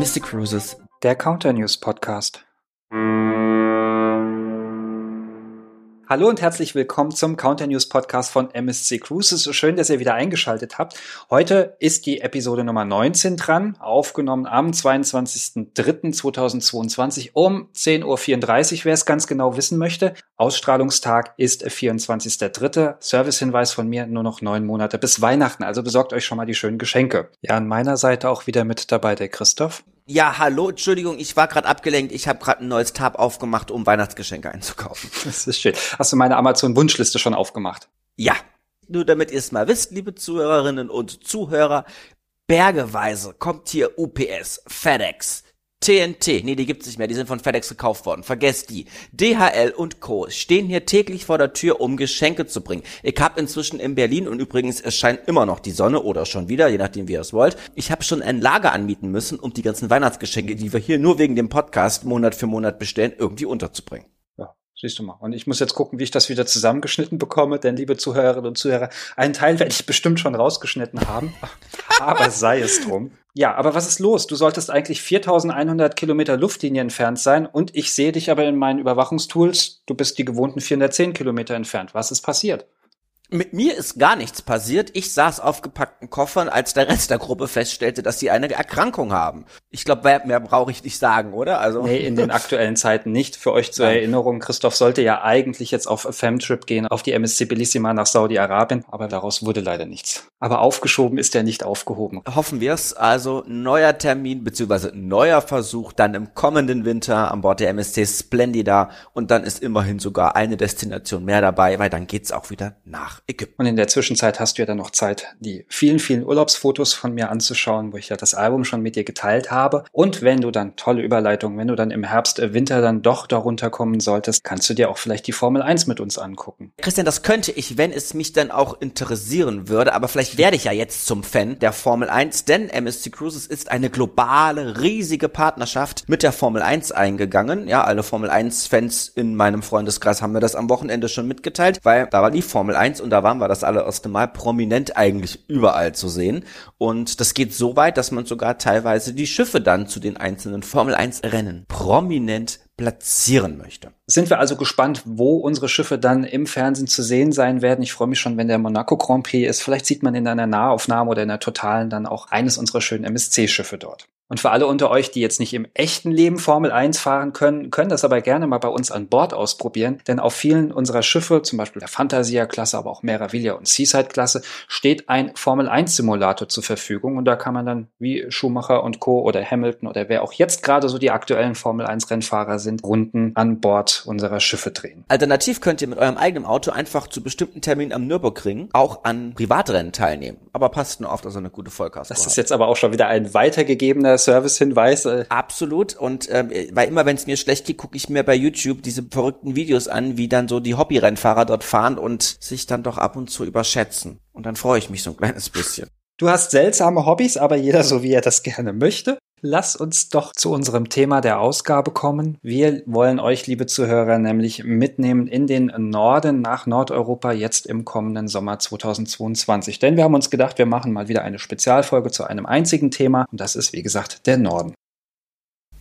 MSC Cruises, der Counter News Podcast. Hallo und herzlich willkommen zum Counter News Podcast von MSC Cruises. Schön, dass ihr wieder eingeschaltet habt. Heute ist die Episode Nummer 19 dran, aufgenommen am 22.03.2022 um 10.34 Uhr, wer es ganz genau wissen möchte. Ausstrahlungstag ist 24.03. Servicehinweis von mir, nur noch neun Monate bis Weihnachten, also besorgt euch schon mal die schönen Geschenke. Ja, an meiner Seite auch wieder mit dabei der Christoph. Ja, hallo, Entschuldigung, ich war gerade abgelenkt. Ich habe gerade ein neues Tab aufgemacht, um Weihnachtsgeschenke einzukaufen. Das ist schön. Hast du meine Amazon-Wunschliste schon aufgemacht? Ja. Nur damit ihr es mal wisst, liebe Zuhörerinnen und Zuhörer, bergeweise kommt hier UPS, FedEx, TNT, nee, die gibt's nicht mehr, die sind von FedEx gekauft worden. Vergesst die. DHL und Co. stehen hier täglich vor der Tür, um Geschenke zu bringen. Ich hab inzwischen in Berlin und übrigens es scheint immer noch die Sonne oder schon wieder, je nachdem wie ihr es wollt. Ich habe schon ein Lager anmieten müssen, um die ganzen Weihnachtsgeschenke, die wir hier nur wegen dem Podcast Monat für Monat bestellen, irgendwie unterzubringen. Siehst du mal. Und ich muss jetzt gucken, wie ich das wieder zusammengeschnitten bekomme, denn liebe Zuhörerinnen und Zuhörer, einen Teil werde ich bestimmt schon rausgeschnitten haben. aber sei es drum. Ja, aber was ist los? Du solltest eigentlich 4100 Kilometer Luftlinie entfernt sein und ich sehe dich aber in meinen Überwachungstools, du bist die gewohnten 410 Kilometer entfernt. Was ist passiert? Mit mir ist gar nichts passiert. Ich saß auf gepackten Koffern, als der Rest der Gruppe feststellte, dass sie eine Erkrankung haben. Ich glaube, mehr, mehr brauche ich nicht sagen, oder? Also nee, in den aktuellen Zeiten nicht. Für euch zur Nein. Erinnerung, Christoph sollte ja eigentlich jetzt auf Femtrip gehen, auf die MSC Bellissima nach Saudi-Arabien, aber daraus wurde leider nichts. Aber aufgeschoben ist er nicht aufgehoben. Hoffen wir es. Also neuer Termin beziehungsweise neuer Versuch dann im kommenden Winter an Bord der MSC Splendida und dann ist immerhin sogar eine Destination mehr dabei, weil dann geht's auch wieder nach Ägypten. Und in der Zwischenzeit hast du ja dann noch Zeit, die vielen, vielen Urlaubsfotos von mir anzuschauen, wo ich ja das Album schon mit dir geteilt habe. Und wenn du dann, tolle Überleitung, wenn du dann im Herbst, äh, Winter dann doch darunter kommen solltest, kannst du dir auch vielleicht die Formel 1 mit uns angucken. Christian, das könnte ich, wenn es mich dann auch interessieren würde, aber vielleicht werde ich ja jetzt zum Fan der Formel 1, denn MSC Cruises ist eine globale, riesige Partnerschaft mit der Formel 1 eingegangen. Ja, alle Formel 1 Fans in meinem Freundeskreis haben mir das am Wochenende schon mitgeteilt, weil da war die Formel 1 und da waren wir das allererste Mal prominent eigentlich überall zu sehen. Und das geht so weit, dass man sogar teilweise die Schiffe dann zu den einzelnen Formel 1 Rennen prominent platzieren möchte. Sind wir also gespannt, wo unsere Schiffe dann im Fernsehen zu sehen sein werden. Ich freue mich schon, wenn der Monaco Grand Prix ist. Vielleicht sieht man in einer Nahaufnahme oder in einer totalen dann auch eines unserer schönen MSC-Schiffe dort. Und für alle unter euch, die jetzt nicht im echten Leben Formel 1 fahren können, können das aber gerne mal bei uns an Bord ausprobieren. Denn auf vielen unserer Schiffe, zum Beispiel der Fantasia-Klasse, aber auch Meraviglia und Seaside-Klasse, steht ein Formel 1-Simulator zur Verfügung. Und da kann man dann wie Schumacher und Co. oder Hamilton oder wer auch jetzt gerade so die aktuellen Formel 1-Rennfahrer sind, Runden an Bord unserer Schiffe drehen. Alternativ könnt ihr mit eurem eigenen Auto einfach zu bestimmten Terminen am Nürburgring auch an Privatrennen teilnehmen. Aber passt nur auf, dass ihr eine gute Vollkasko Das ist jetzt aber auch schon wieder ein weitergegebener Servicehinweis. Absolut. Und ähm, weil immer, wenn es mir schlecht geht, gucke ich mir bei YouTube diese verrückten Videos an, wie dann so die Hobbyrennfahrer dort fahren und sich dann doch ab und zu überschätzen. Und dann freue ich mich so ein kleines bisschen. Du hast seltsame Hobbys, aber jeder so wie er das gerne möchte. Lass uns doch zu unserem Thema der Ausgabe kommen. Wir wollen euch, liebe Zuhörer, nämlich mitnehmen in den Norden nach Nordeuropa jetzt im kommenden Sommer 2022. Denn wir haben uns gedacht, wir machen mal wieder eine Spezialfolge zu einem einzigen Thema und das ist, wie gesagt, der Norden.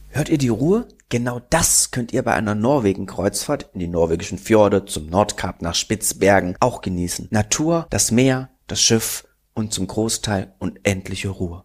Hört ihr die Ruhe? Genau das könnt ihr bei einer Norwegen-Kreuzfahrt in die norwegischen Fjorde, zum Nordkap nach Spitzbergen auch genießen. Natur, das Meer, das Schiff und zum Großteil unendliche Ruhe.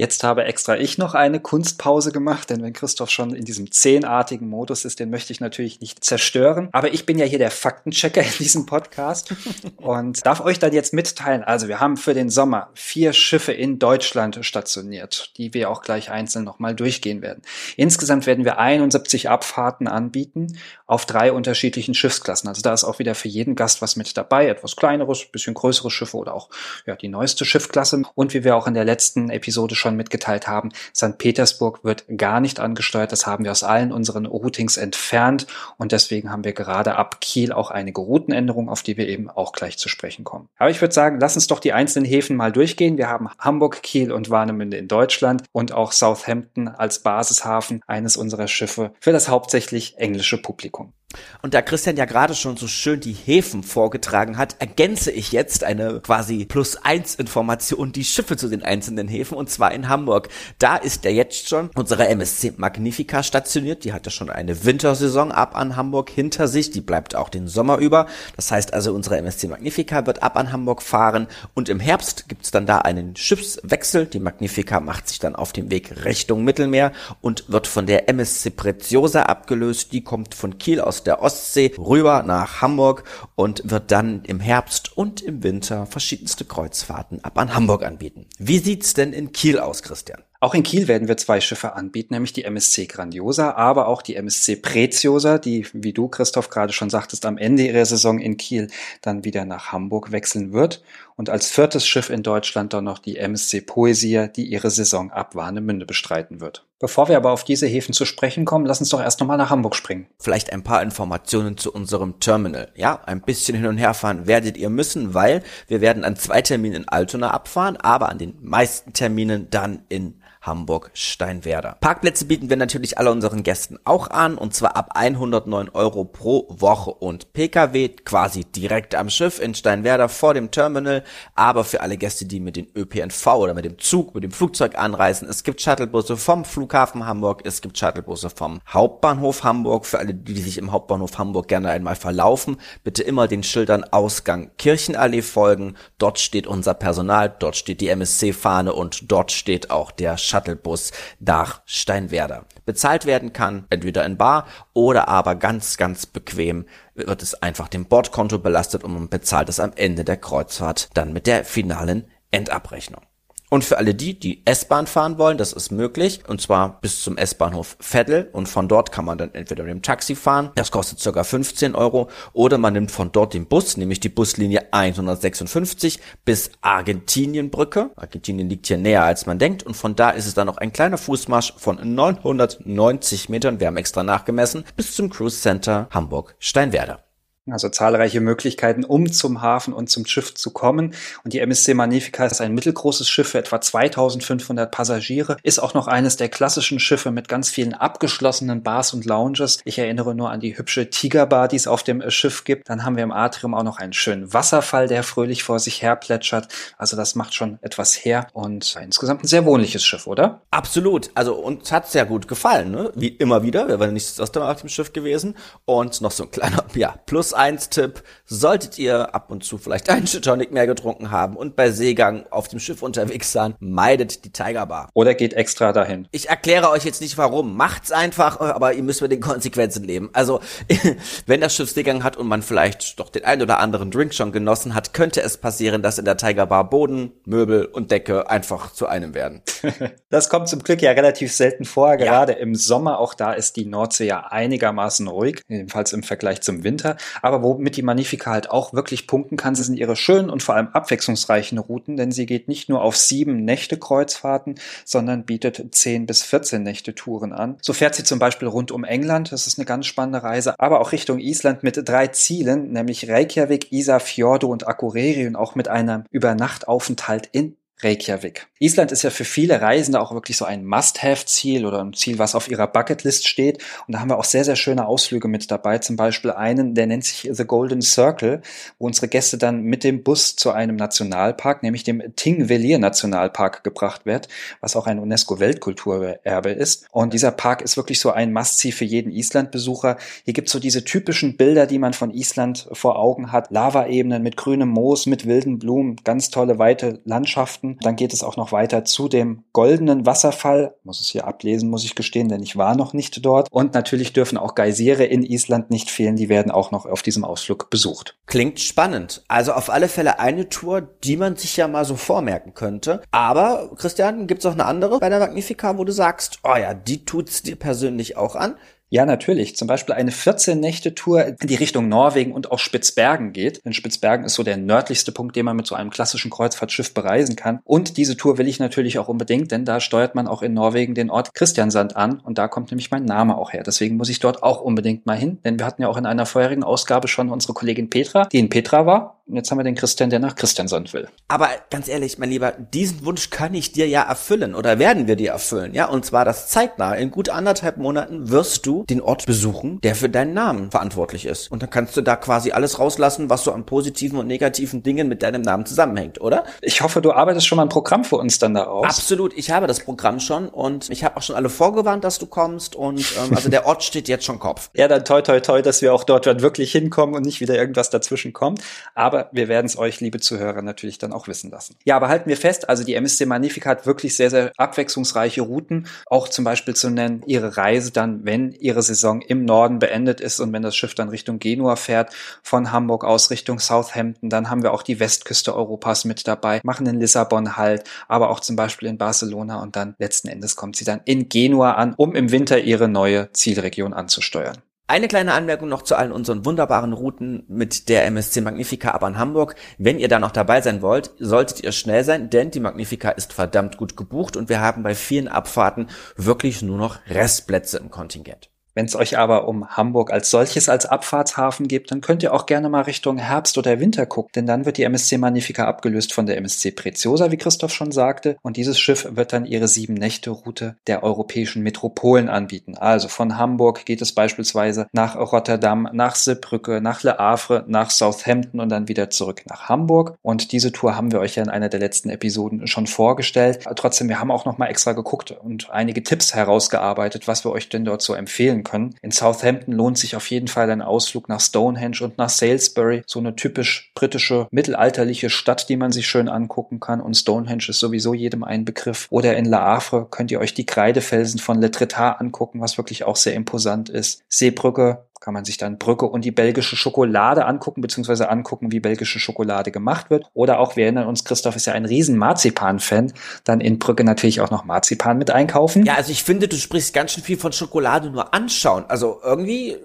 Jetzt habe extra ich noch eine Kunstpause gemacht, denn wenn Christoph schon in diesem zehnartigen Modus ist, den möchte ich natürlich nicht zerstören. Aber ich bin ja hier der Faktenchecker in diesem Podcast und darf euch dann jetzt mitteilen. Also wir haben für den Sommer vier Schiffe in Deutschland stationiert, die wir auch gleich einzeln nochmal durchgehen werden. Insgesamt werden wir 71 Abfahrten anbieten auf drei unterschiedlichen Schiffsklassen. Also da ist auch wieder für jeden Gast was mit dabei. Etwas kleineres, bisschen größere Schiffe oder auch ja, die neueste Schiffklasse. Und wie wir auch in der letzten Episode schon schon mitgeteilt haben, St. Petersburg wird gar nicht angesteuert. Das haben wir aus allen unseren Routings entfernt und deswegen haben wir gerade ab Kiel auch einige Routenänderungen, auf die wir eben auch gleich zu sprechen kommen. Aber ich würde sagen, lass uns doch die einzelnen Häfen mal durchgehen. Wir haben Hamburg, Kiel und Warnemünde in Deutschland und auch Southampton als Basishafen eines unserer Schiffe für das hauptsächlich englische Publikum. Und da Christian ja gerade schon so schön die Häfen vorgetragen hat, ergänze ich jetzt eine quasi plus eins Information die Schiffe zu den einzelnen Häfen und zwar in Hamburg. Da ist ja jetzt schon unsere MSC Magnifica stationiert. Die hatte schon eine Wintersaison ab an Hamburg hinter sich. Die bleibt auch den Sommer über. Das heißt also, unsere MSC Magnifica wird ab an Hamburg fahren und im Herbst gibt's dann da einen Schiffswechsel. Die Magnifica macht sich dann auf dem Weg Richtung Mittelmeer und wird von der MSC Preziosa abgelöst. Die kommt von Kiel aus der Ostsee rüber nach Hamburg und wird dann im Herbst und im Winter verschiedenste Kreuzfahrten ab an Hamburg anbieten. Wie sieht's denn in Kiel aus, Christian? Auch in Kiel werden wir zwei Schiffe anbieten, nämlich die MSC Grandiosa, aber auch die MSC Preziosa, die, wie du, Christoph, gerade schon sagtest, am Ende ihrer Saison in Kiel dann wieder nach Hamburg wechseln wird. Und als viertes Schiff in Deutschland dann noch die MSC Poesia, die ihre Saison ab Warnemünde bestreiten wird. Bevor wir aber auf diese Häfen zu sprechen kommen, lass uns doch erst nochmal nach Hamburg springen. Vielleicht ein paar Informationen zu unserem Terminal. Ja, ein bisschen hin und her fahren werdet ihr müssen, weil wir werden an zwei Terminen in Altona abfahren, aber an den meisten Terminen dann in Hamburg-Steinwerder. Parkplätze bieten wir natürlich alle unseren Gästen auch an und zwar ab 109 Euro pro Woche. Und Pkw quasi direkt am Schiff in Steinwerder vor dem Terminal, aber für alle Gäste, die mit dem ÖPNV oder mit dem Zug, mit dem Flugzeug anreisen, es gibt Shuttlebusse vom Flughafen Hamburg, es gibt Shuttlebusse vom Hauptbahnhof Hamburg, für alle, die sich im Hauptbahnhof Hamburg gerne einmal verlaufen, bitte immer den Schildern Ausgang Kirchenallee folgen, dort steht unser Personal, dort steht die MSC-Fahne und dort steht auch der Shuttlebus nach Steinwerder. Bezahlt werden kann, entweder in Bar oder aber ganz, ganz bequem wird es einfach dem Bordkonto belastet und man bezahlt es am Ende der Kreuzfahrt dann mit der finalen Endabrechnung. Und für alle die, die S-Bahn fahren wollen, das ist möglich. Und zwar bis zum S-Bahnhof Veddel. Und von dort kann man dann entweder mit dem Taxi fahren. Das kostet circa 15 Euro. Oder man nimmt von dort den Bus, nämlich die Buslinie 156 bis Argentinienbrücke. Argentinien liegt hier näher als man denkt. Und von da ist es dann noch ein kleiner Fußmarsch von 990 Metern. Wir haben extra nachgemessen bis zum Cruise Center Hamburg-Steinwerder. Also zahlreiche Möglichkeiten, um zum Hafen und zum Schiff zu kommen. Und die MSC Magnifica ist ein mittelgroßes Schiff für etwa 2500 Passagiere, ist auch noch eines der klassischen Schiffe mit ganz vielen abgeschlossenen Bars und Lounges. Ich erinnere nur an die hübsche Tigerbar, die es auf dem Schiff gibt. Dann haben wir im Atrium auch noch einen schönen Wasserfall, der fröhlich vor sich her plätschert. Also das macht schon etwas her und insgesamt ein sehr wohnliches Schiff, oder? Absolut. Also uns hat sehr gut gefallen, ne? Wie immer wieder. Wir waren nicht das erste Mal auf dem Schiff gewesen. Und noch so ein kleiner, ja, Plus 1 Tipp, solltet ihr ab und zu vielleicht einen Tonic mehr getrunken haben und bei Seegang auf dem Schiff unterwegs sein, meidet die Tiger Bar. Oder geht extra dahin. Ich erkläre euch jetzt nicht warum. Macht's einfach, aber ihr müsst mit den Konsequenzen leben. Also, wenn das Schiff Seegang hat und man vielleicht doch den einen oder anderen Drink schon genossen hat, könnte es passieren, dass in der Tiger Bar Boden, Möbel und Decke einfach zu einem werden. das kommt zum Glück ja relativ selten vor, gerade ja. im Sommer. Auch da ist die Nordsee ja einigermaßen ruhig, jedenfalls im Vergleich zum Winter. Aber womit die Magnifica halt auch wirklich punkten kann, sind ihre schönen und vor allem abwechslungsreichen Routen, denn sie geht nicht nur auf sieben Nächte Kreuzfahrten, sondern bietet zehn bis 14 Nächte Touren an. So fährt sie zum Beispiel rund um England, das ist eine ganz spannende Reise, aber auch Richtung Island mit drei Zielen, nämlich Reykjavik, Isafjordo und Akureyri und auch mit einem Übernachtaufenthalt in Reykjavik. Island ist ja für viele Reisende auch wirklich so ein Must-Have-Ziel oder ein Ziel, was auf ihrer Bucketlist steht. Und da haben wir auch sehr, sehr schöne Ausflüge mit dabei. Zum Beispiel einen, der nennt sich The Golden Circle, wo unsere Gäste dann mit dem Bus zu einem Nationalpark, nämlich dem Thingvellir Nationalpark gebracht wird, was auch ein UNESCO-Weltkulturerbe ist. Und dieser Park ist wirklich so ein Must-See für jeden Island-Besucher. Hier gibt's so diese typischen Bilder, die man von Island vor Augen hat. Lavaebenen mit grünem Moos, mit wilden Blumen, ganz tolle weite Landschaften Minuten. Dann geht es auch noch weiter zu dem goldenen Wasserfall. Muss es hier ablesen, muss ich gestehen, denn ich war noch nicht dort. Und natürlich dürfen auch Geysire in Island nicht fehlen. Die werden auch noch auf diesem Ausflug besucht. Klingt spannend. Also auf alle Fälle eine Tour, die man sich ja mal so vormerken könnte. Aber, Christian, gibt's auch eine andere bei der Magnifica, wo du sagst, oh ja, die tut's dir persönlich auch an? Ja, natürlich. Zum Beispiel eine 14-Nächte-Tour, die Richtung Norwegen und auch Spitzbergen geht. Denn Spitzbergen ist so der nördlichste Punkt, den man mit so einem klassischen Kreuzfahrtschiff bereisen kann. Und diese Tour will ich natürlich auch unbedingt, denn da steuert man auch in Norwegen den Ort Christiansand an. Und da kommt nämlich mein Name auch her. Deswegen muss ich dort auch unbedingt mal hin. Denn wir hatten ja auch in einer vorherigen Ausgabe schon unsere Kollegin Petra, die in Petra war Und jetzt haben wir den Christian, der nach Christiansand will. Aber ganz ehrlich, mein Lieber, diesen Wunsch kann ich dir ja erfüllen oder werden wir dir erfüllen, ja? Und zwar das zeitnah. In gut anderthalb Monaten wirst du den Ort besuchen, der für deinen Namen verantwortlich ist. Und dann kannst du da quasi alles rauslassen, was so an positiven und negativen Dingen mit deinem Namen zusammenhängt, oder? Ich hoffe, du arbeitest schon mal ein Programm für uns dann da aus. Absolut, ich habe das Programm schon und ich habe auch schon alle vorgewarnt, dass du kommst und ähm, also der Ort steht jetzt schon Kopf. Ja, dann toi toi toi, dass wir auch dort wirklich hinkommen und nicht wieder irgendwas dazwischen kommt. Aber wir werden es euch, liebe Zuhörer, natürlich dann auch wissen lassen. Ja, aber halten wir fest, also die MSC Magnifica hat wirklich sehr, sehr abwechslungsreiche Routen. Auch zum Beispiel zu nennen, ihre Reise dann, wenn ihre Saison im Norden beendet ist und wenn das Schiff dann Richtung Genua fährt, von Hamburg aus Richtung Southampton, dann haben wir auch die Westküste Europas mit dabei, machen in Lissabon halt, aber auch zum Beispiel in Barcelona und dann letzten Endes kommt sie dann in Genua an, um im Winter ihre neue Zielregion anzusteuern. Eine kleine Anmerkung noch zu allen unseren wunderbaren Routen mit der MSC Magnifica ab an Hamburg. Wenn ihr da noch dabei sein wollt, solltet ihr schnell sein, denn die Magnifica ist verdammt gut gebucht und wir haben bei vielen Abfahrten wirklich nur noch Restplätze im Kontingent. Wenn es euch aber um Hamburg als solches als Abfahrtshafen geht, dann könnt ihr auch gerne mal Richtung Herbst oder Winter gucken, denn dann wird die MSC Magnifica abgelöst von der MSC Preziosa, wie Christoph schon sagte, und dieses Schiff wird dann ihre sieben Nächte Route der europäischen Metropolen anbieten. Also von Hamburg geht es beispielsweise nach Rotterdam, nach Seebrücke, nach Le Havre, nach Southampton und dann wieder zurück nach Hamburg. Und diese Tour haben wir euch ja in einer der letzten Episoden schon vorgestellt. Trotzdem, wir haben auch noch mal extra geguckt und einige Tipps herausgearbeitet, was wir euch denn dort so empfehlen können. In Southampton lohnt sich auf jeden Fall ein Ausflug nach Stonehenge und nach Salisbury, so eine typisch britische mittelalterliche Stadt, die man sich schön angucken kann. Und Stonehenge ist sowieso jedem ein Begriff. Oder in La Havre könnt ihr euch die Kreidefelsen von Le Tretard angucken, was wirklich auch sehr imposant ist. Seebrücke kann man sich dann Brücke und die belgische Schokolade angucken, beziehungsweise angucken, wie belgische Schokolade gemacht wird. Oder auch, wir erinnern uns, Christoph ist ja ein riesen Marzipan-Fan, dann in Brücke natürlich auch noch Marzipan mit einkaufen. Ja, also ich finde, du sprichst ganz schön viel von Schokolade nur anschauen. Also irgendwie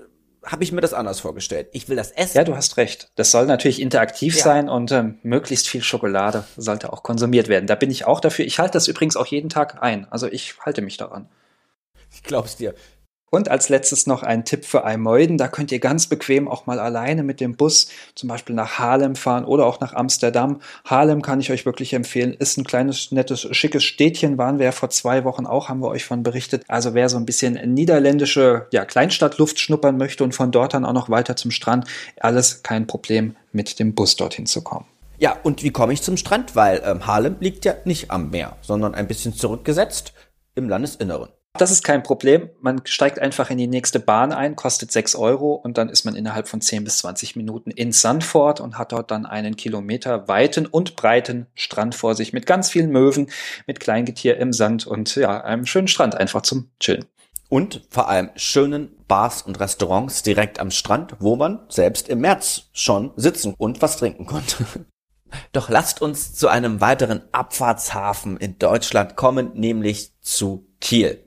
habe ich mir das anders vorgestellt. Ich will das essen. Ja, du hast recht. Das soll natürlich interaktiv ja. sein und ähm, möglichst viel Schokolade sollte auch konsumiert werden. Da bin ich auch dafür. Ich halte das übrigens auch jeden Tag ein. Also ich halte mich daran. Ich glaub's dir. Und als letztes noch ein Tipp für Almeuden. Da könnt ihr ganz bequem auch mal alleine mit dem Bus zum Beispiel nach Haarlem fahren oder auch nach Amsterdam. Haarlem kann ich euch wirklich empfehlen. Ist ein kleines, nettes, schickes Städtchen. Waren wir ja vor zwei Wochen auch, haben wir euch von berichtet. Also wer so ein bisschen niederländische ja, Kleinstadtluft schnuppern möchte und von dort dann auch noch weiter zum Strand, alles kein Problem, mit dem Bus dorthin zu kommen. Ja, und wie komme ich zum Strand? Weil ähm, Haarlem liegt ja nicht am Meer, sondern ein bisschen zurückgesetzt im Landesinneren. Das ist kein Problem. Man steigt einfach in die nächste Bahn ein, kostet 6 Euro und dann ist man innerhalb von 10 bis 20 Minuten in Sandford und hat dort dann einen Kilometer weiten und breiten Strand vor sich mit ganz vielen Möwen, mit Kleingetier im Sand und ja, einem schönen Strand einfach zum Chillen. Und vor allem schönen Bars und Restaurants direkt am Strand, wo man selbst im März schon sitzen und was trinken konnte. Doch lasst uns zu einem weiteren Abfahrtshafen in Deutschland kommen, nämlich zu Kiel.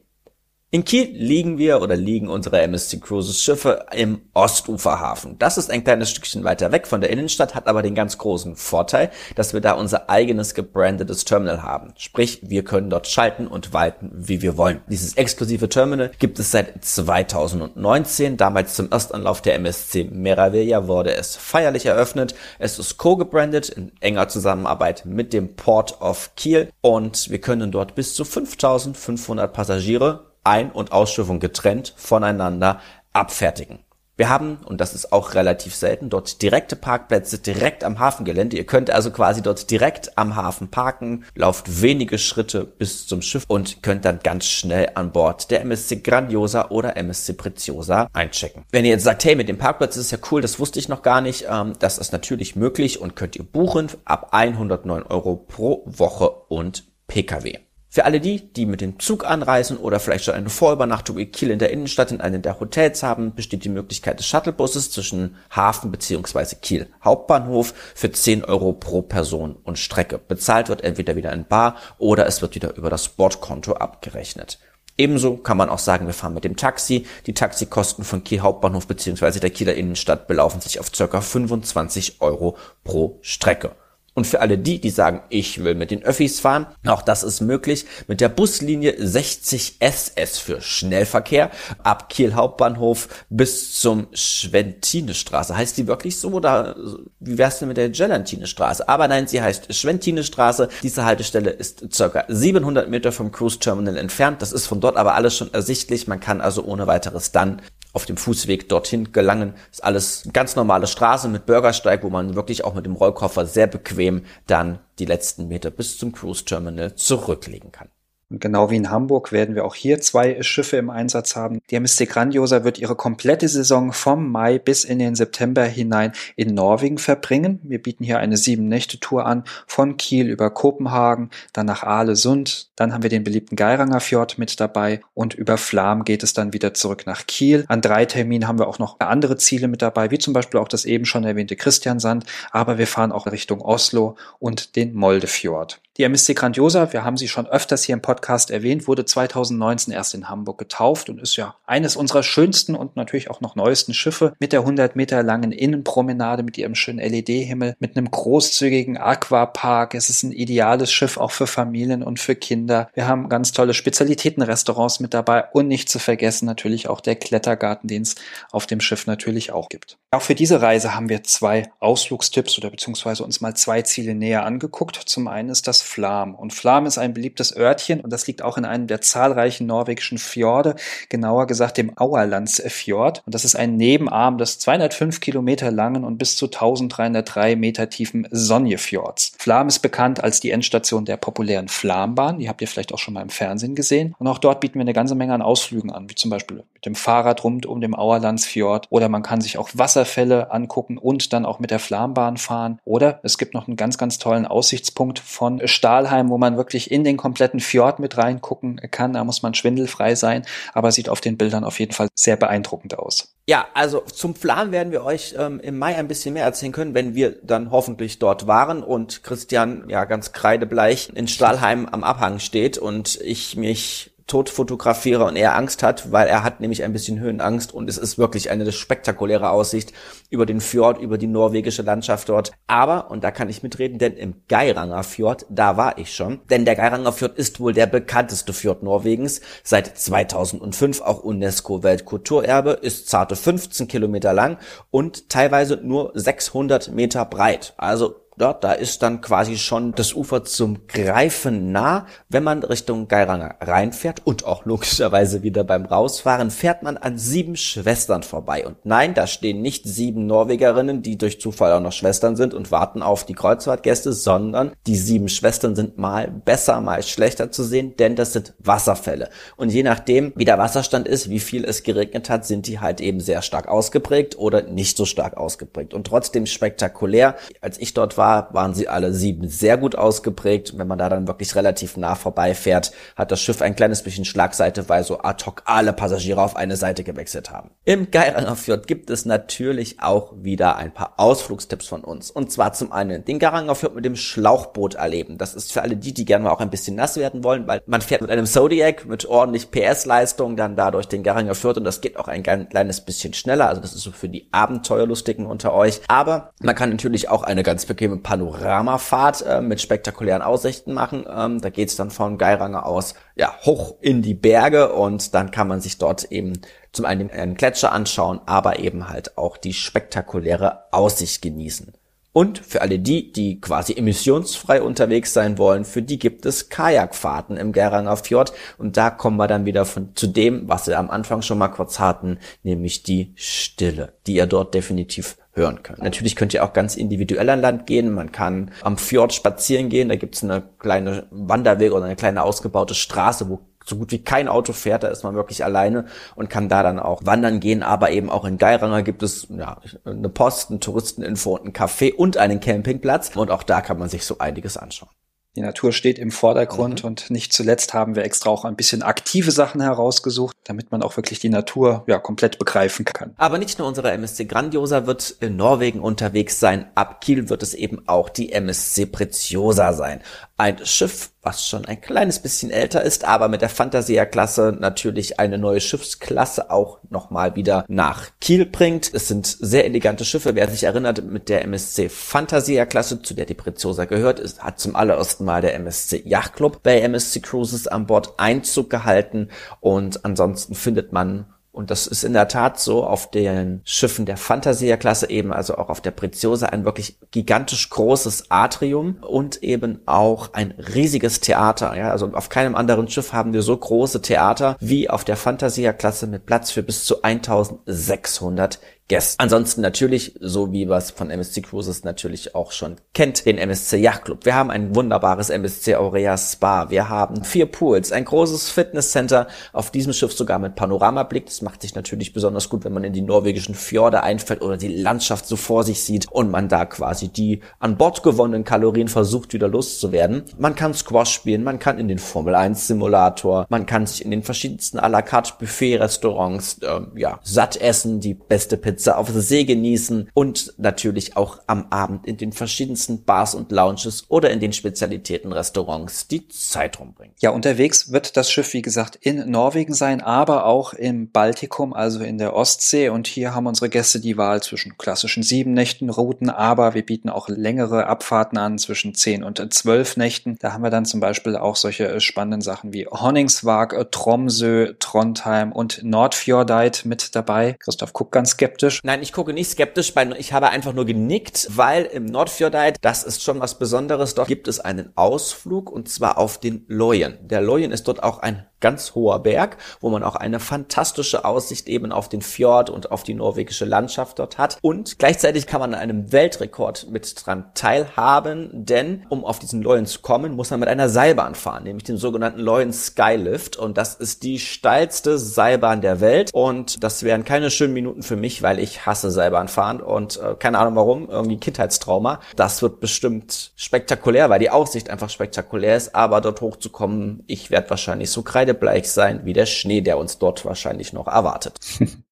In Kiel liegen wir oder liegen unsere MSC Cruises Schiffe im Ostuferhafen. Das ist ein kleines Stückchen weiter weg von der Innenstadt, hat aber den ganz großen Vorteil, dass wir da unser eigenes gebrandetes Terminal haben. Sprich, wir können dort schalten und walten, wie wir wollen. Dieses exklusive Terminal gibt es seit 2019. Damals zum Erstanlauf der MSC Meraviglia wurde es feierlich eröffnet. Es ist co-gebrandet in enger Zusammenarbeit mit dem Port of Kiel und wir können dort bis zu 5500 Passagiere ein- und Ausschiffung getrennt voneinander abfertigen. Wir haben, und das ist auch relativ selten, dort direkte Parkplätze direkt am Hafengelände. Ihr könnt also quasi dort direkt am Hafen parken, lauft wenige Schritte bis zum Schiff und könnt dann ganz schnell an Bord der MSC Grandiosa oder MSC Preziosa einchecken. Wenn ihr jetzt sagt, hey, mit dem Parkplatz ist ja cool, das wusste ich noch gar nicht, ähm, das ist natürlich möglich und könnt ihr buchen ab 109 Euro pro Woche und Pkw. Für alle die, die mit dem Zug anreisen oder vielleicht schon eine Vorübernachtung in Kiel in der Innenstadt in einem der Hotels haben, besteht die Möglichkeit des Shuttlebusses zwischen Hafen bzw. Kiel Hauptbahnhof für 10 Euro pro Person und Strecke. Bezahlt wird entweder wieder in Bar oder es wird wieder über das Bordkonto abgerechnet. Ebenso kann man auch sagen, wir fahren mit dem Taxi. Die Taxikosten von Kiel Hauptbahnhof bzw. der Kieler Innenstadt belaufen sich auf ca. 25 Euro pro Strecke. Und für alle die, die sagen, ich will mit den Öffis fahren, auch das ist möglich mit der Buslinie 60 SS für Schnellverkehr ab Kiel Hauptbahnhof bis zum Schwentinestraße. Heißt die wirklich so oder wie wär's denn mit der Gelantine-Straße? Aber nein, sie heißt Schwentinestraße. Diese Haltestelle ist circa 700 Meter vom Cruise Terminal entfernt. Das ist von dort aber alles schon ersichtlich. Man kann also ohne weiteres dann auf dem Fußweg dorthin gelangen. Ist alles ganz normale Straße mit Bürgersteig, wo man wirklich auch mit dem Rollkoffer sehr bequem dann die letzten Meter bis zum Cruise Terminal zurücklegen kann. Und genau wie in Hamburg werden wir auch hier zwei Schiffe im Einsatz haben. Die MSC Grandiosa wird ihre komplette Saison vom Mai bis in den September hinein in Norwegen verbringen. Wir bieten hier eine sieben-Nächte-Tour an, von Kiel über Kopenhagen, dann nach Ahlesund, dann haben wir den beliebten Geiranger Fjord mit dabei und über Flam geht es dann wieder zurück nach Kiel. An drei Terminen haben wir auch noch andere Ziele mit dabei, wie zum Beispiel auch das eben schon erwähnte Christiansand, aber wir fahren auch Richtung Oslo und den Moldefjord. Die MSC Grandiosa, wir haben sie schon öfters hier im Podcast erwähnt, wurde 2019 erst in Hamburg getauft und ist ja eines unserer schönsten und natürlich auch noch neuesten Schiffe mit der 100 Meter langen Innenpromenade mit ihrem schönen LED-Himmel, mit einem großzügigen Aquapark. Es ist ein ideales Schiff auch für Familien und für Kinder. Wir haben ganz tolle Spezialitätenrestaurants mit dabei und nicht zu vergessen natürlich auch der Klettergarten, den es auf dem Schiff natürlich auch gibt. Auch für diese Reise haben wir zwei Ausflugstipps oder beziehungsweise uns mal zwei Ziele näher angeguckt. Zum einen ist das Flam. Und Flam ist ein beliebtes Örtchen und das liegt auch in einem der zahlreichen norwegischen Fjorde, genauer gesagt dem Auerlandsfjord. Und das ist ein Nebenarm des 205 Kilometer langen und bis zu 1303 Meter tiefen Sonjefjords. Flam ist bekannt als die Endstation der populären Flambahn. Die habt ihr vielleicht auch schon mal im Fernsehen gesehen. Und auch dort bieten wir eine ganze Menge an Ausflügen an, wie zum Beispiel mit dem Fahrrad rund um den Auerlandsfjord oder man kann sich auch Wasserfälle angucken und dann auch mit der Flambahn fahren. Oder es gibt noch einen ganz, ganz tollen Aussichtspunkt von Stahlheim, wo man wirklich in den kompletten Fjord mit reingucken kann. Da muss man schwindelfrei sein, aber sieht auf den Bildern auf jeden Fall sehr beeindruckend aus. Ja, also zum Plan werden wir euch ähm, im Mai ein bisschen mehr erzählen können, wenn wir dann hoffentlich dort waren und Christian ja ganz kreidebleich in Stahlheim am Abhang steht und ich mich tot fotografiere und er Angst hat, weil er hat nämlich ein bisschen Höhenangst und es ist wirklich eine spektakuläre Aussicht über den Fjord, über die norwegische Landschaft dort. Aber, und da kann ich mitreden, denn im Geiranger Fjord, da war ich schon, denn der Geiranger Fjord ist wohl der bekannteste Fjord Norwegens, seit 2005 auch UNESCO Weltkulturerbe, ist zarte 15 Kilometer lang und teilweise nur 600 Meter breit. Also ja, da ist dann quasi schon das Ufer zum Greifen nah. Wenn man Richtung Geiranger reinfährt und auch logischerweise wieder beim Rausfahren, fährt man an sieben Schwestern vorbei. Und nein, da stehen nicht sieben Norwegerinnen, die durch Zufall auch noch Schwestern sind und warten auf die Kreuzfahrtgäste, sondern die sieben Schwestern sind mal besser, mal schlechter zu sehen, denn das sind Wasserfälle. Und je nachdem, wie der Wasserstand ist, wie viel es geregnet hat, sind die halt eben sehr stark ausgeprägt oder nicht so stark ausgeprägt. Und trotzdem spektakulär. Als ich dort war, war, waren sie alle sieben sehr gut ausgeprägt. wenn man da dann wirklich relativ nah vorbeifährt, hat das Schiff ein kleines bisschen Schlagseite, weil so ad hoc alle Passagiere auf eine Seite gewechselt haben. Im Geiranger Fjord gibt es natürlich auch wieder ein paar Ausflugstipps von uns. Und zwar zum einen den Geiranger Fjord mit dem Schlauchboot erleben. Das ist für alle die, die gerne mal auch ein bisschen nass werden wollen, weil man fährt mit einem Zodiac mit ordentlich PS-Leistung dann dadurch den Geiranger Fjord und das geht auch ein kleines bisschen schneller. Also das ist so für die Abenteuerlustigen unter euch. Aber man kann natürlich auch eine ganz bequeme Panoramafahrt äh, mit spektakulären Aussichten machen. Ähm, da geht's dann von Geiranger aus ja hoch in die Berge und dann kann man sich dort eben zum einen einen Gletscher anschauen, aber eben halt auch die spektakuläre Aussicht genießen. Und für alle die, die quasi emissionsfrei unterwegs sein wollen, für die gibt es Kajakfahrten im Geranger Fjord. Und da kommen wir dann wieder von, zu dem, was wir am Anfang schon mal kurz hatten, nämlich die Stille, die ihr dort definitiv hören könnt. Natürlich könnt ihr auch ganz individuell an Land gehen. Man kann am Fjord spazieren gehen. Da gibt's eine kleine Wanderweg oder eine kleine ausgebaute Straße, wo so gut wie kein Auto fährt, da ist man wirklich alleine und kann da dann auch wandern gehen, aber eben auch in Geiranger gibt es ja, eine Post, ein Touristeninfo und ein Café und einen Campingplatz und auch da kann man sich so einiges anschauen. Die Natur steht im Vordergrund mhm. und nicht zuletzt haben wir extra auch ein bisschen aktive Sachen herausgesucht, damit man auch wirklich die Natur ja komplett begreifen kann. Aber nicht nur unsere MSC Grandiosa wird in Norwegen unterwegs sein. Ab Kiel wird es eben auch die MSC Preziosa sein. Ein Schiff, was schon ein kleines bisschen älter ist, aber mit der Fantasia-Klasse natürlich eine neue Schiffsklasse auch nochmal wieder nach Kiel bringt. Es sind sehr elegante Schiffe. Wer sich erinnert, mit der MSC Fantasia-Klasse, zu der die Preziosa gehört, ist, hat zum allerersten Mal der MSC Yacht Club bei MSC Cruises an Bord Einzug gehalten und ansonsten findet man und das ist in der Tat so auf den Schiffen der Fantasia-Klasse eben, also auch auf der Preziosa, ein wirklich gigantisch großes Atrium und eben auch ein riesiges Theater. Ja, also auf keinem anderen Schiff haben wir so große Theater wie auf der Fantasia-Klasse mit Platz für bis zu 1600 Gäste. Ansonsten natürlich, so wie was von MSC Cruises natürlich auch schon kennt, den MSC Yacht Club. Wir haben ein wunderbares MSC Aurea Spa. Wir haben vier Pools, ein großes Fitnesscenter, auf diesem Schiff sogar mit Panoramablick. Das macht sich natürlich besonders gut, wenn man in die norwegischen Fjorde einfällt oder die Landschaft so vor sich sieht und man da quasi die an Bord gewonnenen Kalorien versucht wieder loszuwerden. Man kann Squash spielen, man kann in den Formel 1 Simulator, man kann sich in den verschiedensten à la carte Buffet Restaurants äh, ja, satt essen, die beste Pizza Pizza auf See genießen und natürlich auch am Abend in den verschiedensten Bars und Lounges oder in den Spezialitätenrestaurants die Zeit rumbringen. Ja, unterwegs wird das Schiff, wie gesagt, in Norwegen sein, aber auch im Baltikum, also in der Ostsee. Und hier haben unsere Gäste die Wahl zwischen klassischen sieben Nächten Routen, aber wir bieten auch längere Abfahrten an zwischen zehn und zwölf Nächten. Da haben wir dann zum Beispiel auch solche spannenden Sachen wie Honningsvag, Tromsø, Trondheim und Nordfjordite mit dabei. Christoph guckt ganz skeptisch skeptisch? Nein, ich gucke nicht skeptisch, weil ich habe einfach nur genickt, weil im Nordfjordite, das ist schon was Besonderes, dort gibt es einen Ausflug und zwar auf den Loyen. Der Loyen ist dort auch ein ganz hoher Berg, wo man auch eine fantastische Aussicht eben auf den Fjord und auf die norwegische Landschaft dort hat. Und gleichzeitig kann man an einem Weltrekord mit dran teilhaben, denn um auf diesen Loyen zu kommen, muss man mit einer Seilbahn fahren, nämlich dem sogenannten Loyen Skylift. Und das ist die steilste Seilbahn der Welt. Und das wären keine schönen Minuten für mich, weil ich hasse Seilbahnfahren und äh, keine Ahnung warum, irgendwie Kindheitstrauma. Das wird bestimmt spektakulär, weil die Aussicht einfach spektakulär ist, aber dort hochzukommen, ich werde wahrscheinlich so kreide kreidebleich sein wie der Schnee, der uns dort wahrscheinlich noch erwartet.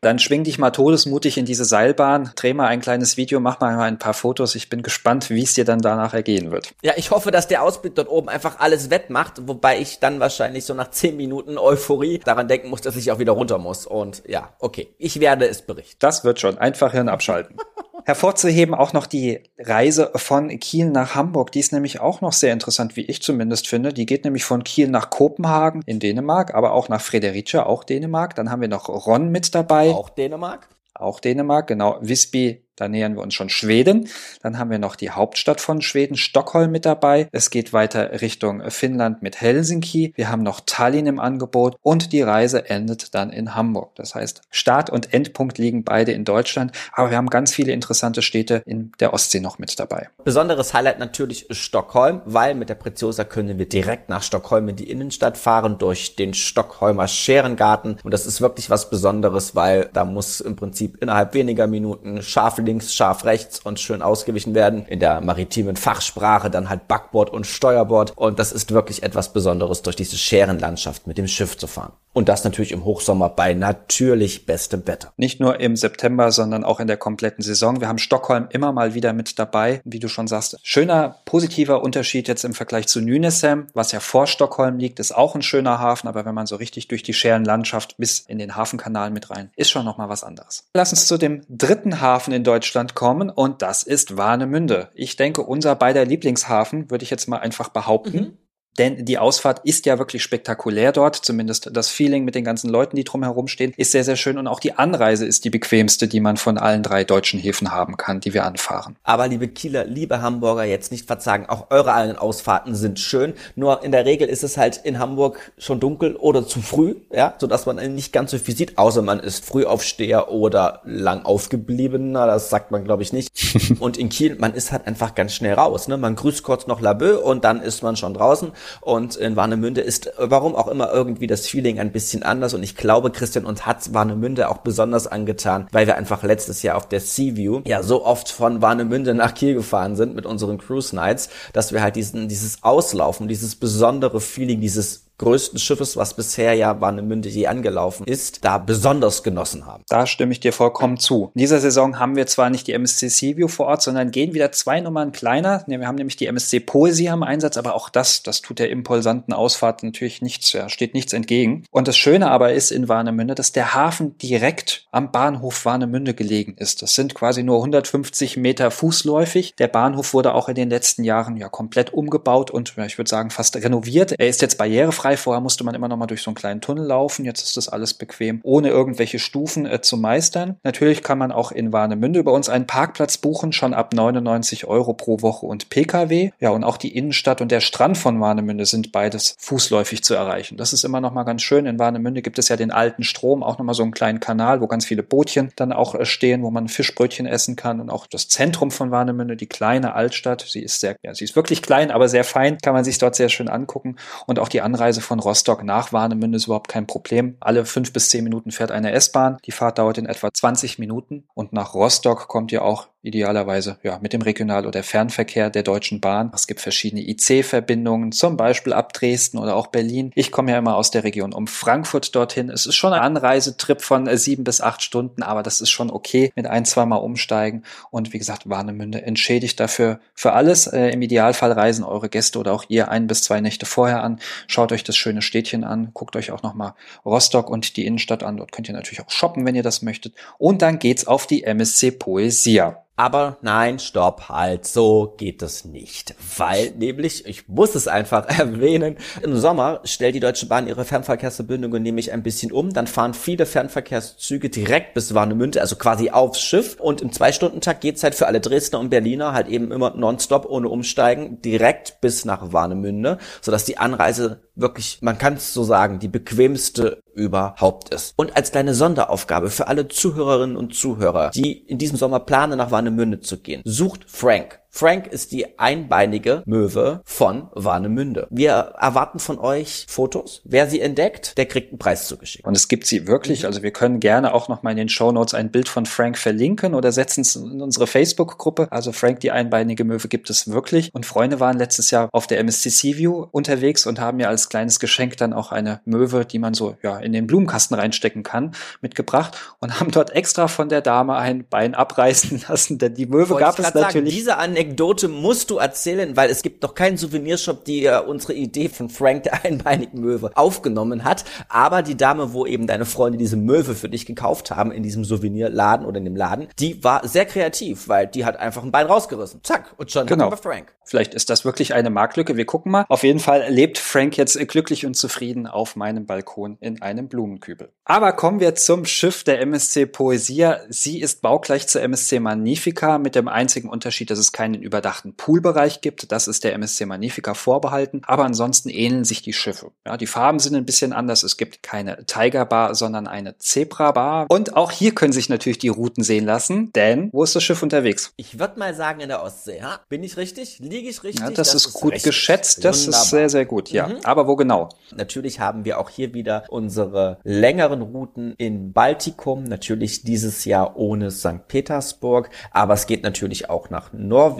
Dann schwing dich mal todesmutig in diese Seilbahn, dreh mal ein kleines Video, mach mal ein paar Fotos. Ich bin gespannt, wie es dir dann danach ergehen wird. Ja, ich hoffe, dass der Ausblick dort oben einfach alles wettmacht, wobei ich dann wahrscheinlich so nach zehn Minuten Euphorie daran denken muss, dass ich auch wieder runter muss. Und ja, okay, ich werde es berichten. Das wird schon. Einfach Hirn abschalten. Hervorzuheben auch noch die Reise von Kiel nach Hamburg. Die ist nämlich auch noch sehr interessant, wie ich zumindest finde. Die geht nämlich von Kiel nach Kopenhagen in Dänemark, aber auch nach Fredericia, auch Dänemark. Dann haben wir noch Ron mit dabei. Auch Dänemark. Auch Dänemark, genau. Visby da nähern wir uns schon Schweden. Dann haben wir noch die Hauptstadt von Schweden, Stockholm mit dabei. Es geht weiter Richtung Finnland mit Helsinki. Wir haben noch Tallinn im Angebot und die Reise endet dann in Hamburg. Das heißt, Start und Endpunkt liegen beide in Deutschland, aber wir haben ganz viele interessante Städte in der Ostsee noch mit dabei. Besonderes Highlight natürlich ist Stockholm, weil mit der Preziosa können wir direkt nach Stockholm in die Innenstadt fahren durch den Stockholmer Scherengarten und das ist wirklich was Besonderes, weil da muss im Prinzip innerhalb weniger Minuten scharf links, scharf rechts und schön ausgewichen werden. In der maritimen Fachsprache dann halt Backbord und Steuerbord. Und das ist wirklich etwas Besonderes, durch diese Scherenlandschaft mit dem Schiff zu fahren. Und das natürlich im Hochsommer bei natürlich bestem Wetter. Nicht nur im September, sondern auch in der kompletten Saison. Wir haben Stockholm immer mal wieder mit dabei, wie du schon sagst. Schöner, positiver Unterschied jetzt im Vergleich zu Nynäshamn, was ja vor Stockholm liegt, ist auch ein schöner Hafen, aber wenn man so richtig durch die Scherenlandschaft bis in den Hafenkanal mit rein, ist schon nochmal was anderes. Lass uns zu dem dritten Hafen in Deutschland kommen und das ist Warnemünde. Ich denke, unser beider Lieblingshafen, würde ich jetzt mal einfach behaupten. Mhm. Denn die Ausfahrt ist ja wirklich spektakulär dort. Zumindest das Feeling mit den ganzen Leuten, die drumherum stehen, ist sehr, sehr schön. Und auch die Anreise ist die bequemste, die man von allen drei deutschen Häfen haben kann, die wir anfahren. Aber liebe Kieler, liebe Hamburger, jetzt nicht verzagen. Auch eure allen Ausfahrten sind schön. Nur in der Regel ist es halt in Hamburg schon dunkel oder zu früh, ja, sodass man nicht ganz so viel sieht, außer man ist Frühaufsteher oder lang aufgebliebener. Das sagt man, glaube ich, nicht. und in Kiel, man ist halt einfach ganz schnell raus. Ne? Man grüßt kurz noch Labö und dann ist man schon draußen. Und in Warnemünde ist, warum auch immer, irgendwie das Feeling ein bisschen anders. Und ich glaube, Christian uns hat Warnemünde auch besonders angetan, weil wir einfach letztes Jahr auf der Seaview ja so oft von Warnemünde nach Kiel gefahren sind mit unseren Cruise Nights, dass wir halt diesen, dieses Auslaufen, dieses besondere Feeling, dieses größten Schiffes, was bisher ja Warnemünde je angelaufen ist, da besonders genossen haben. Da stimme ich dir vollkommen zu. In dieser Saison haben wir zwar nicht die MSC Seaview vor Ort, sondern gehen wieder zwei Nummern kleiner. Wir haben nämlich die MSC Poesie am Einsatz, aber auch das, das tut der impulsanten Ausfahrt natürlich nichts, ja, steht nichts entgegen. Und das Schöne aber ist in Warnemünde, dass der Hafen direkt am Bahnhof Warnemünde gelegen ist. Das sind quasi nur 150 Meter fußläufig. Der Bahnhof wurde auch in den letzten Jahren ja komplett umgebaut und ich würde sagen fast renoviert. Er ist jetzt barrierefrei. Vorher musste man immer noch mal durch so einen kleinen Tunnel laufen. Jetzt ist das alles bequem, ohne irgendwelche Stufen äh, zu meistern. Natürlich kann man auch in Warnemünde über uns einen Parkplatz buchen, schon ab 99 Euro pro Woche und Pkw. Ja, und auch die Innenstadt und der Strand von Warnemünde sind beides fußläufig zu erreichen. Das ist immer noch mal ganz schön. In Warnemünde gibt es ja den alten Strom, auch noch mal so einen kleinen Kanal, wo ganz viele Bootchen dann auch äh, stehen, wo man Fischbrötchen essen kann und auch das Zentrum von Warnemünde, die kleine Altstadt. Sie ist sehr, ja, sie ist wirklich klein, aber sehr fein, kann man sich dort sehr schön angucken. Und auch die Anreise von Rostock nach Warnemünde ist überhaupt kein Problem. Alle fünf bis zehn Minuten fährt eine S-Bahn. Die Fahrt dauert in etwa 20 Minuten. Und nach Rostock kommt ihr auch idealerweise ja mit dem Regional- oder Fernverkehr der Deutschen Bahn. Es gibt verschiedene IC-Verbindungen, zum Beispiel ab Dresden oder auch Berlin. Ich komme ja immer aus der Region um Frankfurt dorthin. Es ist schon ein Anreisetrip von äh, sieben bis acht Stunden, aber das ist schon okay mit ein, zwei Mal umsteigen. Und wie gesagt, Warnemünde entschädigt dafür für alles. Äh, Im Idealfall reisen eure Gäste oder auch ihr ein bis zwei Nächte vorher an. Schaut euch das schöne Städtchen an. Guckt euch auch nochmal Rostock und die Innenstadt an. Dort könnt ihr natürlich auch shoppen, wenn ihr das möchtet. Und dann geht's auf die MSC Poesia. Aber nein, stopp, halt, so geht es nicht. Weil nämlich, ich muss es einfach erwähnen, im Sommer stellt die Deutsche Bahn ihre Fernverkehrsverbindungen nämlich ein bisschen um. Dann fahren viele Fernverkehrszüge direkt bis Warnemünde, also quasi aufs Schiff. Und im Zwei-Stunden-Tag geht's halt für alle Dresdner und Berliner halt eben immer nonstop ohne Umsteigen direkt bis nach Warnemünde, sodass die Anreise wirklich, man kann es so sagen, die bequemste überhaupt ist. Und als kleine Sonderaufgabe für alle Zuhörerinnen und Zuhörer, die in diesem Sommer planen, nach Warnemünde zu gehen, sucht Frank. Frank ist die einbeinige Möwe von Warnemünde. Wir erwarten von euch Fotos. Wer sie entdeckt, der kriegt einen Preis zugeschickt. Und es gibt sie wirklich. Also wir können gerne auch noch mal in den Show Notes ein Bild von Frank verlinken oder setzen es in unsere Facebook-Gruppe. Also Frank, die einbeinige Möwe, gibt es wirklich. Und Freunde waren letztes Jahr auf der MSC Seaview unterwegs und haben mir als kleines Geschenk dann auch eine Möwe, die man so ja in den Blumenkasten reinstecken kann, mitgebracht und haben dort extra von der Dame ein Bein abreißen lassen, denn die Möwe Wollte gab es natürlich. Sagen, Anekdote musst du erzählen, weil es gibt doch keinen Souvenirshop, die äh, unsere Idee von Frank der einbeinigen Möwe aufgenommen hat. Aber die Dame, wo eben deine Freunde diese Möwe für dich gekauft haben in diesem Souvenirladen oder in dem Laden, die war sehr kreativ, weil die hat einfach ein Bein rausgerissen. Zack. Und schon genau. haben wir Frank. Vielleicht ist das wirklich eine Marktlücke. Wir gucken mal. Auf jeden Fall lebt Frank jetzt glücklich und zufrieden auf meinem Balkon in einem Blumenkübel. Aber kommen wir zum Schiff der MSC Poesia. Sie ist baugleich zur MSC Magnifica mit dem einzigen Unterschied, dass es keinen überdachten Poolbereich gibt. Das ist der MSC Magnifica vorbehalten. Aber ansonsten ähneln sich die Schiffe. Ja, die Farben sind ein bisschen anders. Es gibt keine Tiger Bar, sondern eine Zebra Bar. Und auch hier können sich natürlich die Routen sehen lassen. Denn wo ist das Schiff unterwegs? Ich würde mal sagen in der Ostsee. Ha? Bin ich richtig? Liege ich richtig? Ja, das, das, ist gut geschätzt. Das Wunderbar. ist sehr, sehr gut. Ja. Mhm. Aber wo genau? Natürlich haben wir auch hier wieder unsere längeren Routen in Baltikum. Natürlich dieses Jahr ohne St. Petersburg. Aber es geht natürlich auch nach Norwegen.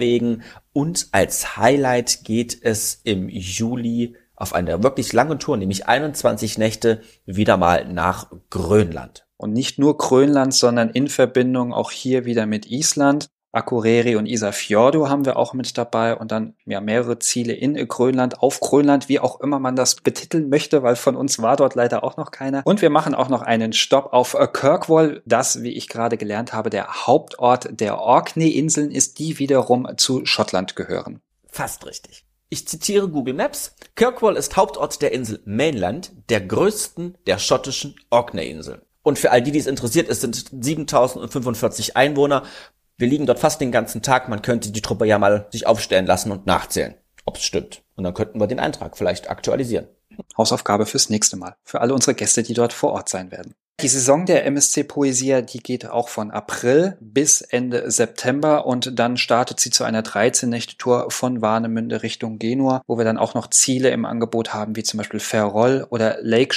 Und als Highlight geht es im Juli auf eine wirklich lange Tour, nämlich 21 Nächte, wieder mal nach Grönland. Und nicht nur Grönland, sondern in Verbindung auch hier wieder mit Island. Akureyri und Isafjordo haben wir auch mit dabei und dann ja mehrere Ziele in Grönland, auf Grönland, wie auch immer man das betiteln möchte, weil von uns war dort leider auch noch keiner. Und wir machen auch noch einen Stopp auf Kirkwall, das, wie ich gerade gelernt habe, der Hauptort der Orkney-Inseln ist, die wiederum zu Schottland gehören. Fast richtig. Ich zitiere Google Maps. Kirkwall ist Hauptort der Insel Mainland, der größten der schottischen Orkney-Inseln. Und für all die, die es interessiert, es sind 7045 Einwohner. Wir liegen dort fast den ganzen Tag. Man könnte die Truppe ja mal sich aufstellen lassen und nachzählen, ob es stimmt. Und dann könnten wir den Eintrag vielleicht aktualisieren. Hausaufgabe fürs nächste Mal. Für alle unsere Gäste, die dort vor Ort sein werden. Die Saison der MSC Poesia, die geht auch von April bis Ende September und dann startet sie zu einer 13-Nächte-Tour von Warnemünde Richtung Genua, wo wir dann auch noch Ziele im Angebot haben, wie zum Beispiel Ferrol oder Lake.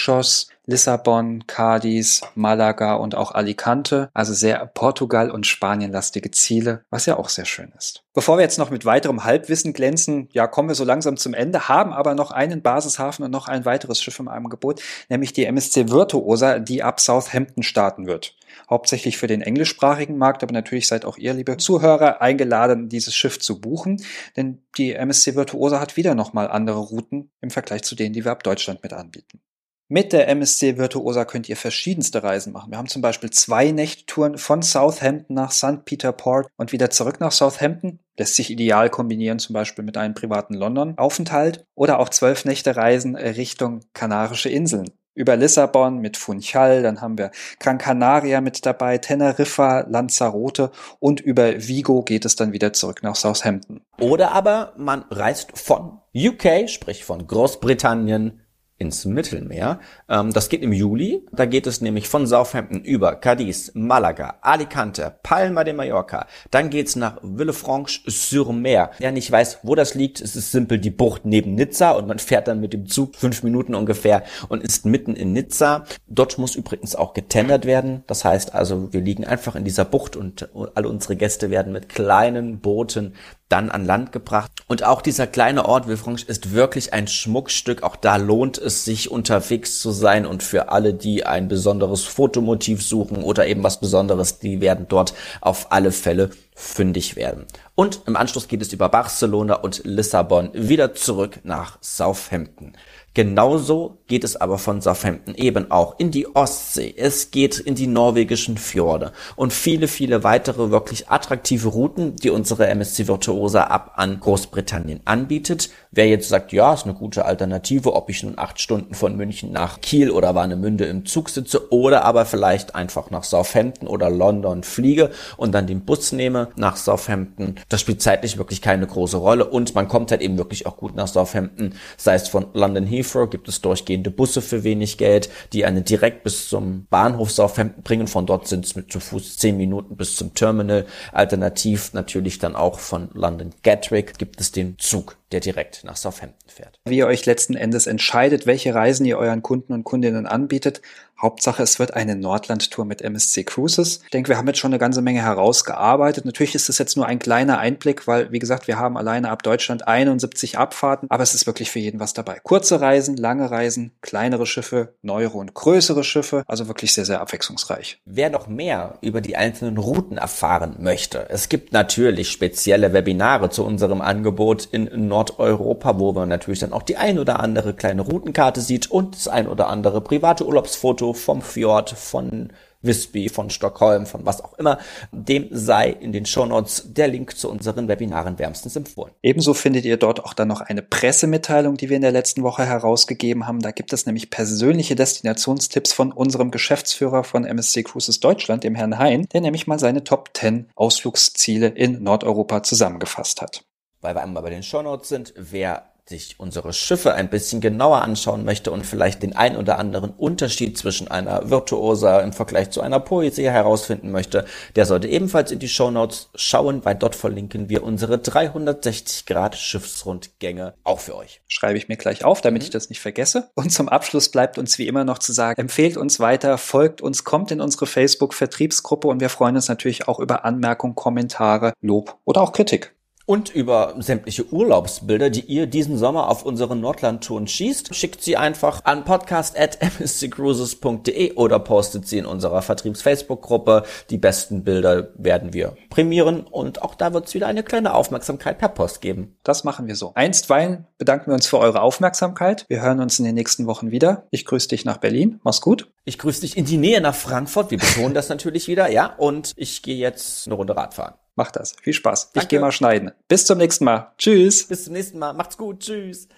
Lissabon, Cadiz, Malaga und auch Alicante. Also sehr Portugal- und Spanien-lastige Ziele, was ja auch sehr schön ist. Bevor wir jetzt noch mit weiterem Halbwissen glänzen, ja, kommen wir so langsam zum Ende, haben aber noch einen Basishafen und noch ein weiteres Schiff im Angebot, nämlich die MSC Virtuosa, die ab Southampton starten wird hauptsächlich für den englischsprachigen Markt, aber natürlich seid auch ihr, liebe Zuhörer, eingeladen, dieses Schiff zu buchen, denn die MSC Virtuosa hat wieder nochmal andere Routen im Vergleich zu denen, die wir ab Deutschland mit anbieten. Mit der MSC Virtuosa könnt ihr verschiedenste Reisen machen. Wir haben zum Beispiel zwei Nächttouren von Southampton nach St. Peter Port und wieder zurück nach Southampton. Lässt sich ideal kombinieren, zum Beispiel mit einem privaten London-Aufenthalt oder auch zwölf Nächte Reisen Richtung Kanarische Inseln über Lissabon mit Funchal, dann haben wir Gran Canaria mit dabei, Teneriffa, Lanzarote und über Vigo geht es dann wieder zurück nach Southampton. Oder aber man reist von UK, sprich von Großbritannien, ins Mittelmeer. Ähm, das geht im Juli. Da geht es nämlich von Southampton über Cadiz, Malaga, Alicante, Palma de Mallorca. Dann geht's nach Villefranche-sur-Mer. Wer nicht weiß, wo das liegt, es ist simpel die Bucht neben Nizza und man fährt dann mit dem Zug fünf Minuten ungefähr und ist mitten in Nizza. Dort muss übrigens auch getendert werden. Das heißt also, wir liegen einfach in dieser Bucht und alle unsere Gäste werden mit kleinen Booten dann an Land gebracht. Und auch dieser kleine Ort Villefranche ist wirklich ein Schmuckstück. Auch da lohnt es sich unterwegs zu sein und für alle, die ein besonderes Fotomotiv suchen oder eben was Besonderes, die werden dort auf alle Fälle fündig werden. Und im Anschluss geht es über Barcelona und Lissabon wieder zurück nach Southampton. Genauso geht es aber von Southampton eben auch in die Ostsee. Es geht in die norwegischen Fjorde und viele, viele weitere wirklich attraktive Routen, die unsere MSC Virtuosa ab an Großbritannien anbietet. Wer jetzt sagt, ja, ist eine gute Alternative, ob ich nun acht Stunden von München nach Kiel oder Warnemünde im Zug sitze oder aber vielleicht einfach nach Southampton oder London fliege und dann den Bus nehme nach Southampton. Das spielt zeitlich wirklich keine große Rolle und man kommt halt eben wirklich auch gut nach Southampton, sei es von London Heathrow gibt es durchgehende Busse für wenig Geld, die einen direkt bis zum Bahnhof Southampton bringen. Von dort sind es mit zu Fuß zehn Minuten bis zum Terminal. Alternativ natürlich dann auch von London Gatwick gibt es den Zug, der direkt nach Southampton fährt. Wie ihr euch letzten Endes entscheidet, welche Reisen ihr euren Kunden und Kundinnen anbietet, Hauptsache, es wird eine Nordland-Tour mit MSC Cruises. Ich denke, wir haben jetzt schon eine ganze Menge herausgearbeitet. Natürlich ist es jetzt nur ein kleiner Einblick, weil, wie gesagt, wir haben alleine ab Deutschland 71 Abfahrten, aber es ist wirklich für jeden was dabei. Kurze Reisen, lange Reisen, kleinere Schiffe, neuere und größere Schiffe, also wirklich sehr, sehr abwechslungsreich. Wer noch mehr über die einzelnen Routen erfahren möchte, es gibt natürlich spezielle Webinare zu unserem Angebot in Nordeuropa, wo man natürlich dann auch die ein oder andere kleine Routenkarte sieht und das ein oder andere private Urlaubsfoto Foto vom Fjord, von Visby, von Stockholm, von was auch immer, dem sei in den Shownotes der Link zu unseren Webinaren wärmstens empfohlen. Ebenso findet ihr dort auch dann noch eine Pressemitteilung, die wir in der letzten Woche herausgegeben haben. Da gibt es nämlich persönliche Destinationstipps von unserem Geschäftsführer von MSC Cruises Deutschland, dem Herrn Hein, der nämlich mal seine Top 10 Ausflugsziele in Nordeuropa zusammengefasst hat. Weil wir einmal bei den Shownotes sind, wer sich unsere Schiffe ein bisschen genauer anschauen möchte und vielleicht den ein oder anderen Unterschied zwischen einer Virtuosa im Vergleich zu einer Poesie herausfinden möchte, der sollte ebenfalls in die Show Notes schauen, weil dort verlinken wir unsere 360 Grad Schiffsrundgänge auch für euch. Schreibe ich mir gleich auf, damit mhm. ich das nicht vergesse. Und zum Abschluss bleibt uns wie immer noch zu sagen, empfehlt uns weiter, folgt uns, kommt in unsere Facebook Vertriebsgruppe und wir freuen uns natürlich auch über Anmerkungen, Kommentare, Lob oder auch Kritik und über sämtliche Urlaubsbilder, die ihr diesen Sommer auf unseren Nordlandtouren schießt. Schickt sie einfach an podcast.msccruises.de oder postet sie in unserer Vertriebs-Facebook-Gruppe. Die besten Bilder werden wir prämieren und auch da wird es wieder eine kleine Aufmerksamkeit per Post geben. Das machen wir so. Einstweilen bedanken wir uns für eure Aufmerksamkeit. Wir hören uns in den nächsten Wochen wieder. Ich grüße dich nach Berlin. Mach's gut. Ich grüße dich in die Nähe nach Frankfurt. Wir betonen das natürlich wieder, ja. Und ich gehe jetzt eine Runde Radfahren. Mach das. Viel Spaß. Danke. Ich gehe mal schneiden. Bis zum nächsten Mal. Tschüss. Bis zum nächsten Mal. Macht's gut. Tschüss.